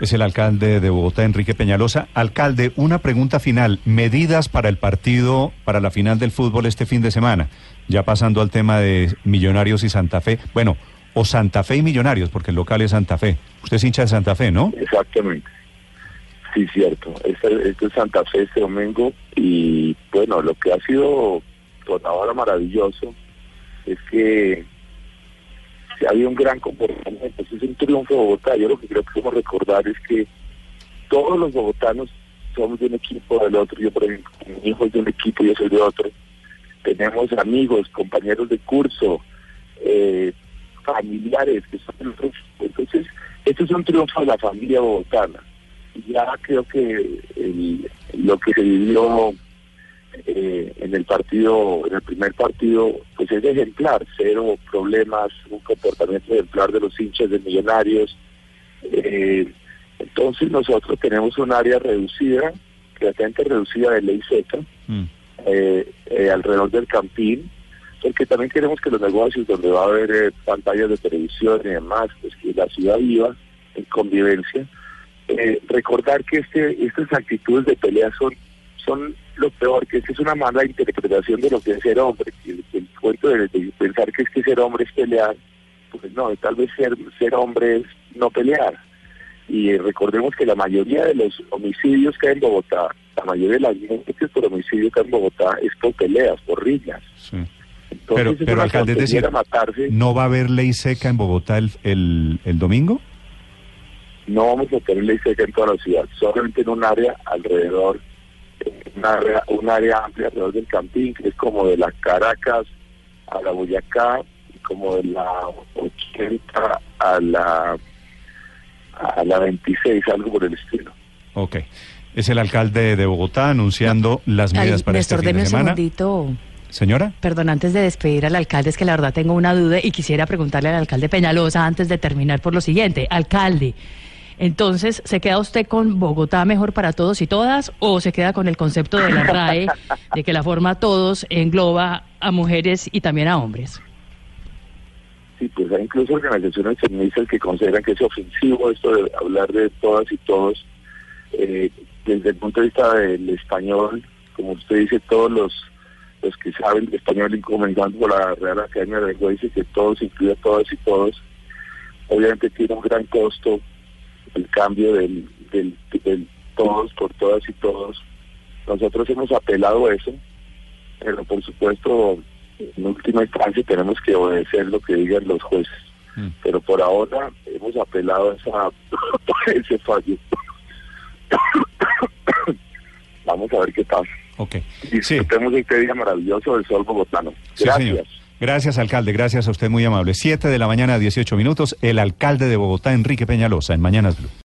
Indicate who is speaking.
Speaker 1: Es el alcalde de Bogotá, Enrique Peñalosa. Alcalde, una pregunta final. Medidas para el partido, para la final del fútbol este fin de semana. Ya pasando al tema de Millonarios y Santa Fe. Bueno, o Santa Fe y Millonarios, porque el local es Santa Fe. Usted es hincha de Santa Fe, ¿no?
Speaker 2: Exactamente. Sí, cierto. Este, este es Santa Fe este domingo y bueno, lo que ha sido por ahora maravilloso es que había un gran comportamiento, es un triunfo de Bogotá. Yo lo que creo que podemos recordar es que todos los bogotanos somos de un equipo del otro. Yo, por ejemplo, mi hijo es de un equipo y yo soy de otro. Tenemos amigos, compañeros de curso, eh, familiares que son de otros. Entonces, esto es un triunfo de la familia bogotana. Ya creo que lo que se vivió eh, en el partido, en el primer partido, pues es ejemplar, cero problemas, un comportamiento ejemplar de los hinchas de Millonarios. Eh, entonces nosotros tenemos un área reducida, creativamente reducida de ley seca, mm. eh, alrededor del campín, porque también queremos que los negocios donde va a haber pantallas de televisión y demás, pues que la ciudad viva en convivencia. recordar que este, estas actitudes de pelea son son lo peor, que es una mala interpretación de lo que es ser hombre. El, el cuento de, pensar que es que ser hombre es pelear, pues no, tal vez ser, ser hombre es no pelear. Y recordemos que la mayoría de los homicidios que hay en Bogotá, la mayoría de las muertes por homicidio que hay en Bogotá es por peleas, por riñas.
Speaker 1: pero, pero alcalde, decir, ¿no va a haber ley seca en Bogotá el, el, el domingo?
Speaker 2: No vamos a tener ley seca en toda la ciudad, solamente en un área alrededor un área amplia alrededor del Campín, que es como de las Caracas a la Boyacá, como de la 80 a la, a la 26, algo por el estilo.
Speaker 1: Ok. Es el alcalde de Bogotá anunciando las medidas para este fin de semana. Señora.
Speaker 3: Perdón, antes de despedir al alcalde, es que la verdad tengo una duda y quisiera preguntarle al alcalde Peñalosa antes de terminar por lo siguiente. Alcalde, entonces, ¿se queda usted con Bogotá mejor para todos y todas o se queda con el concepto de la RAE, de que la forma todos engloba a mujeres y también a hombres?
Speaker 2: Sí, pues hay incluso organizaciones feministas que consideran que es ofensivo esto de hablar de todas y todos. Eh, desde el punto de vista del español, como usted dice, todos los los que saben español, comenzando por la Real Academia de Lengua, dice que todos incluye todas y todos. Obviamente tiene un gran costo el cambio del, del, todos por todas y todos. Nosotros hemos apelado a eso, pero por supuesto, en última instancia tenemos que obedecer lo que digan los jueces. Mm. Pero por ahora hemos apelado a, esa, ese fallo. Vamos a ver qué pasa.
Speaker 1: Ok.
Speaker 2: Disfrutemos sí. este día maravilloso del sol bogotano. Gracias.
Speaker 1: Gracias, alcalde. Gracias a usted, muy amable. Siete de la mañana, 18 minutos. El alcalde de Bogotá, Enrique Peñalosa, en Mañanas Blue.